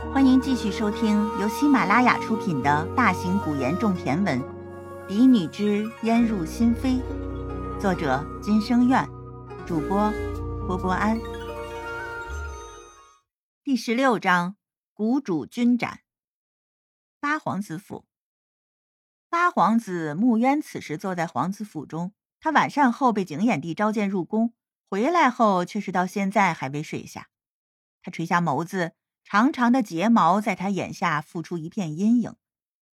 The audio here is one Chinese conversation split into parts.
欢迎继续收听由喜马拉雅出品的大型古言种田文《嫡女之烟入心扉》，作者金生苑，主播波波安。第十六章：谷主军斩。八皇子府，八皇子穆渊此时坐在皇子府中，他晚膳后被景琰帝召见入宫，回来后却是到现在还未睡下。他垂下眸子。长长的睫毛在他眼下浮出一片阴影，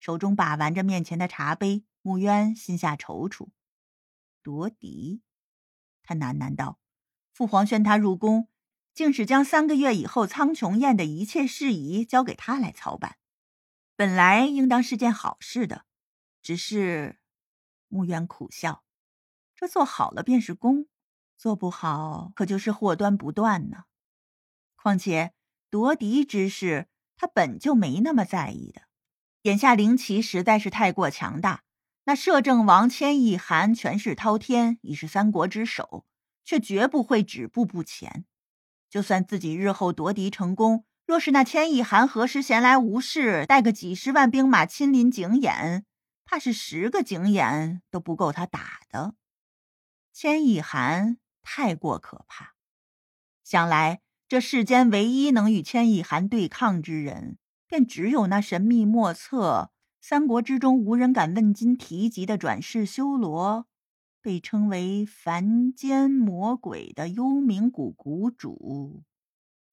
手中把玩着面前的茶杯，穆渊心下踌躇。夺嫡，他喃喃道：“父皇宣他入宫，竟是将三个月以后苍穹宴的一切事宜交给他来操办，本来应当是件好事的。只是，穆渊苦笑，这做好了便是功，做不好可就是祸端不断呢。况且。”夺嫡之事，他本就没那么在意的。眼下灵旗实在是太过强大，那摄政王千亿寒权势滔天，已是三国之首，却绝不会止步不前。就算自己日后夺嫡成功，若是那千亿寒何时闲来无事，带个几十万兵马亲临景琰，怕是十个景琰都不够他打的。千亿寒太过可怕，想来。这世间唯一能与千亿寒对抗之人，便只有那神秘莫测、三国之中无人敢问津提及的转世修罗，被称为凡间魔鬼的幽冥谷谷主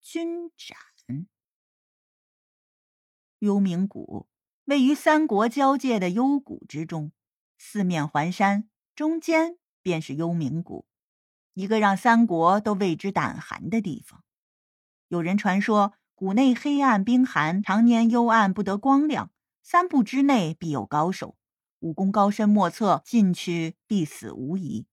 君斩。幽冥谷位于三国交界的幽谷之中，四面环山，中间便是幽冥谷，一个让三国都为之胆寒的地方。有人传说，谷内黑暗冰寒，常年幽暗不得光亮，三步之内必有高手，武功高深莫测，进去必死无疑。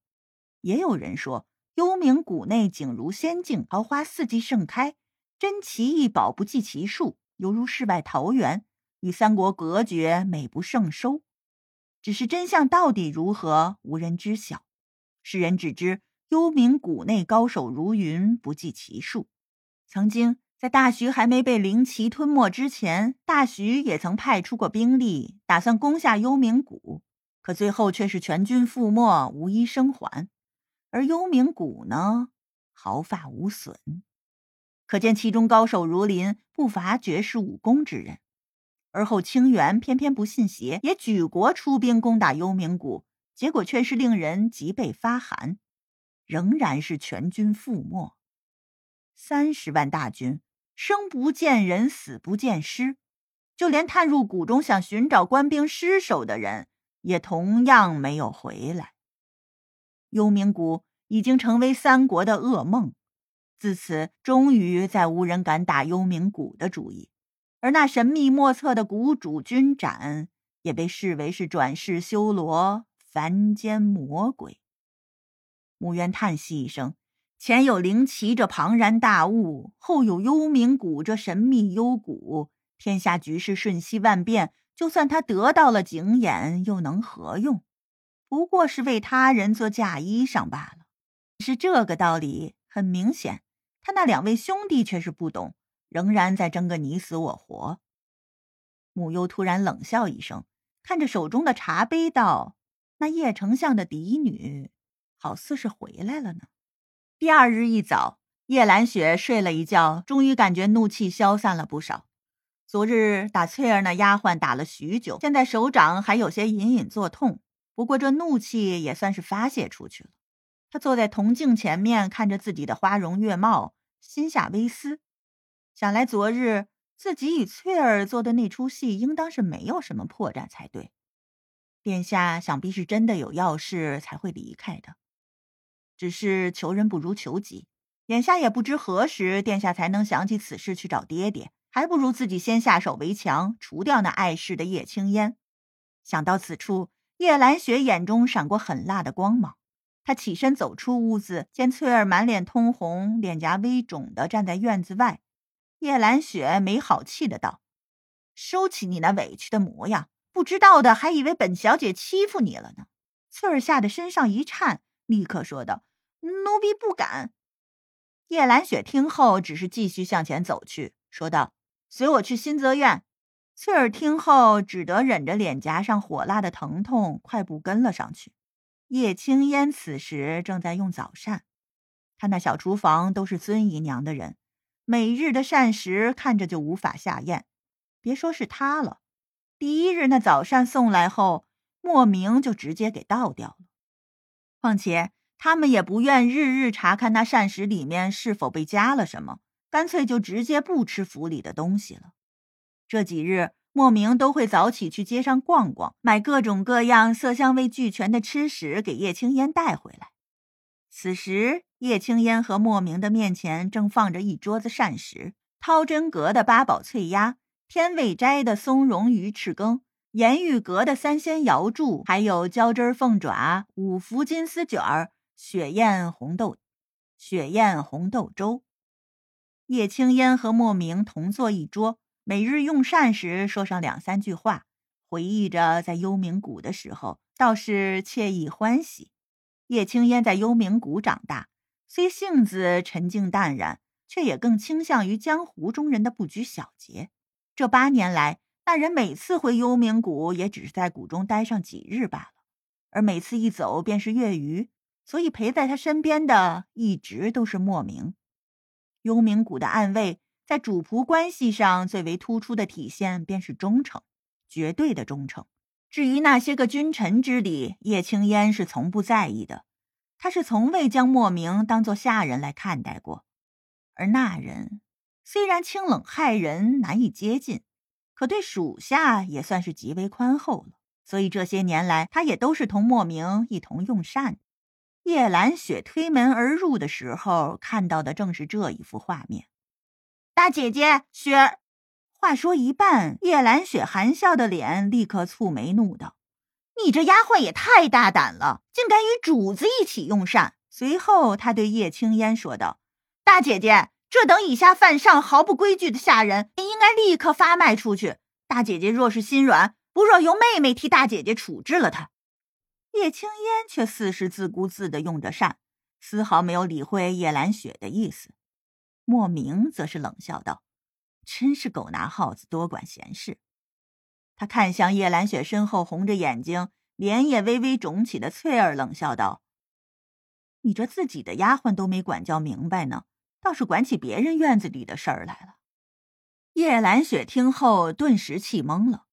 也有人说，幽冥谷内景如仙境，桃花四季盛开，珍奇异宝不计其数，犹如世外桃源，与三国隔绝，美不胜收。只是真相到底如何，无人知晓。世人只知幽冥谷内高手如云，不计其数。曾经在大徐还没被灵旗吞没之前，大徐也曾派出过兵力，打算攻下幽冥谷，可最后却是全军覆没，无一生还。而幽冥谷呢，毫发无损，可见其中高手如林，不乏绝世武功之人。而后清源偏偏不信邪，也举国出兵攻打幽冥谷，结果却是令人脊背发寒，仍然是全军覆没。三十万大军，生不见人，死不见尸，就连探入谷中想寻找官兵尸首的人，也同样没有回来。幽冥谷已经成为三国的噩梦，自此终于再无人敢打幽冥谷的主意，而那神秘莫测的谷主君斩，也被视为是转世修罗、凡间魔鬼。穆渊叹息一声。前有灵旗这庞然大物，后有幽冥谷这神秘幽谷，天下局势瞬息万变。就算他得到了景眼，又能何用？不过是为他人做嫁衣裳罢了。是这个道理，很明显，他那两位兄弟却是不懂，仍然在争个你死我活。母幽突然冷笑一声，看着手中的茶杯道：“那叶丞相的嫡女，好似是回来了呢。”第二日一早，叶兰雪睡了一觉，终于感觉怒气消散了不少。昨日打翠儿那丫鬟打了许久，现在手掌还有些隐隐作痛。不过这怒气也算是发泄出去了。他坐在铜镜前面，看着自己的花容月貌，心下微思：想来昨日自己与翠儿做的那出戏，应当是没有什么破绽才对。殿下想必是真的有要事才会离开的。只是求人不如求己，眼下也不知何时殿下才能想起此事去找爹爹，还不如自己先下手为强，除掉那碍事的叶青烟。想到此处，叶兰雪眼中闪过狠辣的光芒。她起身走出屋子，见翠儿满脸通红，脸颊微肿的站在院子外。叶兰雪没好气的道：“收起你那委屈的模样，不知道的还以为本小姐欺负你了呢。”翠儿吓得身上一颤，立刻说道。奴婢不敢。叶兰雪听后，只是继续向前走去，说道：“随我去新泽院。”翠儿听后，只得忍着脸颊上火辣的疼痛，快步跟了上去。叶青烟此时正在用早膳，他那小厨房都是孙姨娘的人，每日的膳食看着就无法下咽。别说是他了，第一日那早膳送来后，莫名就直接给倒掉了。况且他们也不愿日日查看那膳食里面是否被加了什么，干脆就直接不吃府里的东西了。这几日，莫名都会早起去街上逛逛，买各种各样色香味俱全的吃食给叶青烟带回来。此时，叶青烟和莫名的面前正放着一桌子膳食：涛真阁的八宝脆鸭、天味斋的松茸鱼翅羹、盐玉阁的三鲜瑶柱，还有椒汁凤爪、五福金丝卷儿、雪燕红豆、雪燕红豆粥。叶青烟和莫名同坐一桌。每日用膳时说上两三句话，回忆着在幽冥谷的时候，倒是惬意欢喜。叶青烟在幽冥谷长大，虽性子沉静淡然，却也更倾向于江湖中人的不拘小节。这八年来，那人每次回幽冥谷，也只是在谷中待上几日罢了，而每次一走便是月余，所以陪在他身边的一直都是莫名。幽冥谷的暗卫。在主仆关系上最为突出的体现便是忠诚，绝对的忠诚。至于那些个君臣之礼，叶青烟是从不在意的。他是从未将莫名当作下人来看待过。而那人虽然清冷害人，难以接近，可对属下也算是极为宽厚了。所以这些年来，他也都是同莫名一同用膳的。叶兰雪推门而入的时候，看到的正是这一幅画面。大姐姐，雪儿。话说一半，叶兰雪含笑的脸立刻蹙眉，怒道：“你这丫鬟也太大胆了，竟敢与主子一起用膳！”随后，她对叶青烟说道：“大姐姐，这等以下犯上、毫不规矩的下人，应该立刻发卖出去。大姐姐若是心软，不若由妹妹替大姐姐处置了他。”叶青烟却似是自顾自的用着膳，丝毫没有理会叶兰雪的意思。莫名则是冷笑道：“真是狗拿耗子，多管闲事。”他看向叶兰雪身后红着眼睛、脸也微微肿起的翠儿，冷笑道：“你这自己的丫鬟都没管教明白呢，倒是管起别人院子里的事儿来了。”叶兰雪听后顿时气懵了：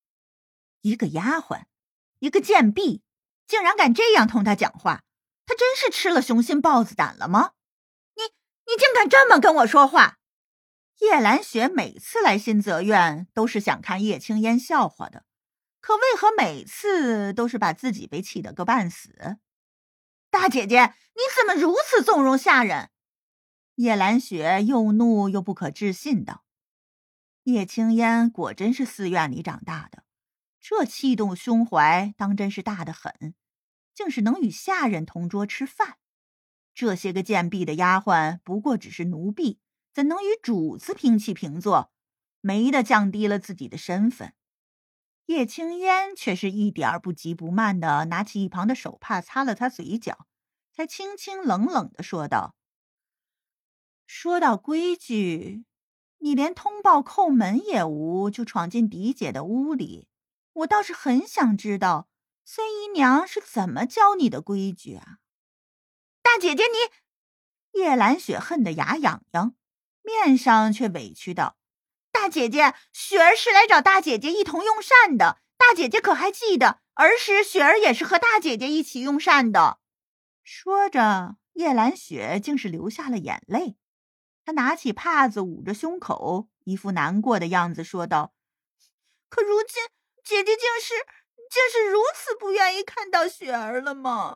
一个丫鬟，一个贱婢，竟然敢这样同他讲话，他真是吃了雄心豹子胆了吗？你你竟敢这么跟我说话！叶兰雪每次来新泽院都是想看叶青烟笑话的，可为何每次都是把自己被气得个半死？大姐姐，你怎么如此纵容下人？叶兰雪又怒又不可置信道：“叶青烟果真是寺院里长大的，这气动胸怀当真是大得很，竟是能与下人同桌吃饭。”这些个贱婢的丫鬟不过只是奴婢，怎能与主子平起平坐？没的降低了自己的身份。叶青烟却是一点儿不急不慢的拿起一旁的手帕擦了擦嘴角，才清清冷冷的说道：“说到规矩，你连通报叩门也无，就闯进嫡姐的屋里，我倒是很想知道孙姨娘是怎么教你的规矩啊？”大姐姐，你叶兰雪恨得牙痒痒，面上却委屈道：“大姐姐，雪儿是来找大姐姐一同用膳的。大姐姐可还记得儿时雪儿也是和大姐姐一起用膳的？”说着，叶兰雪竟是流下了眼泪。她拿起帕子捂着胸口，一副难过的样子，说道：“可如今姐姐竟是竟是如此不愿意看到雪儿了吗？”